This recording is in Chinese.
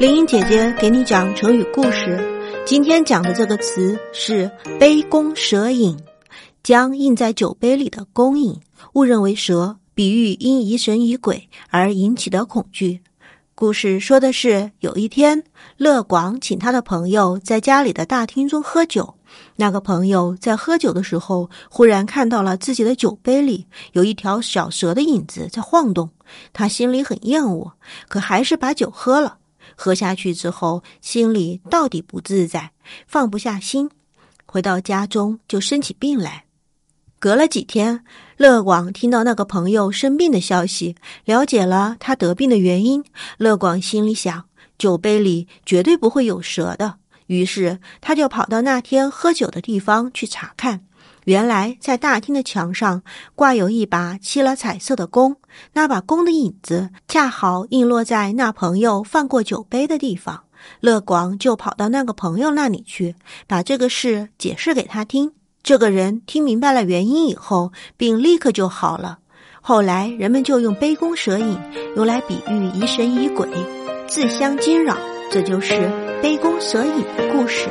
林英姐姐给你讲成语故事。今天讲的这个词是“杯弓蛇影”，将印在酒杯里的弓影误认为蛇，比喻因疑神疑鬼而引起的恐惧。故事说的是，有一天，乐广请他的朋友在家里的大厅中喝酒。那个朋友在喝酒的时候，忽然看到了自己的酒杯里有一条小蛇的影子在晃动，他心里很厌恶，可还是把酒喝了。喝下去之后，心里到底不自在，放不下心。回到家中就生起病来。隔了几天，乐广听到那个朋友生病的消息，了解了他得病的原因。乐广心里想，酒杯里绝对不会有蛇的。于是他就跑到那天喝酒的地方去查看。原来在大厅的墙上挂有一把漆了彩色的弓，那把弓的影子恰好映落在那朋友放过酒杯的地方。乐广就跑到那个朋友那里去，把这个事解释给他听。这个人听明白了原因以后，病立刻就好了。后来人们就用杯弓蛇影用来比喻疑神疑鬼、自相惊扰，这就是杯弓蛇影的故事。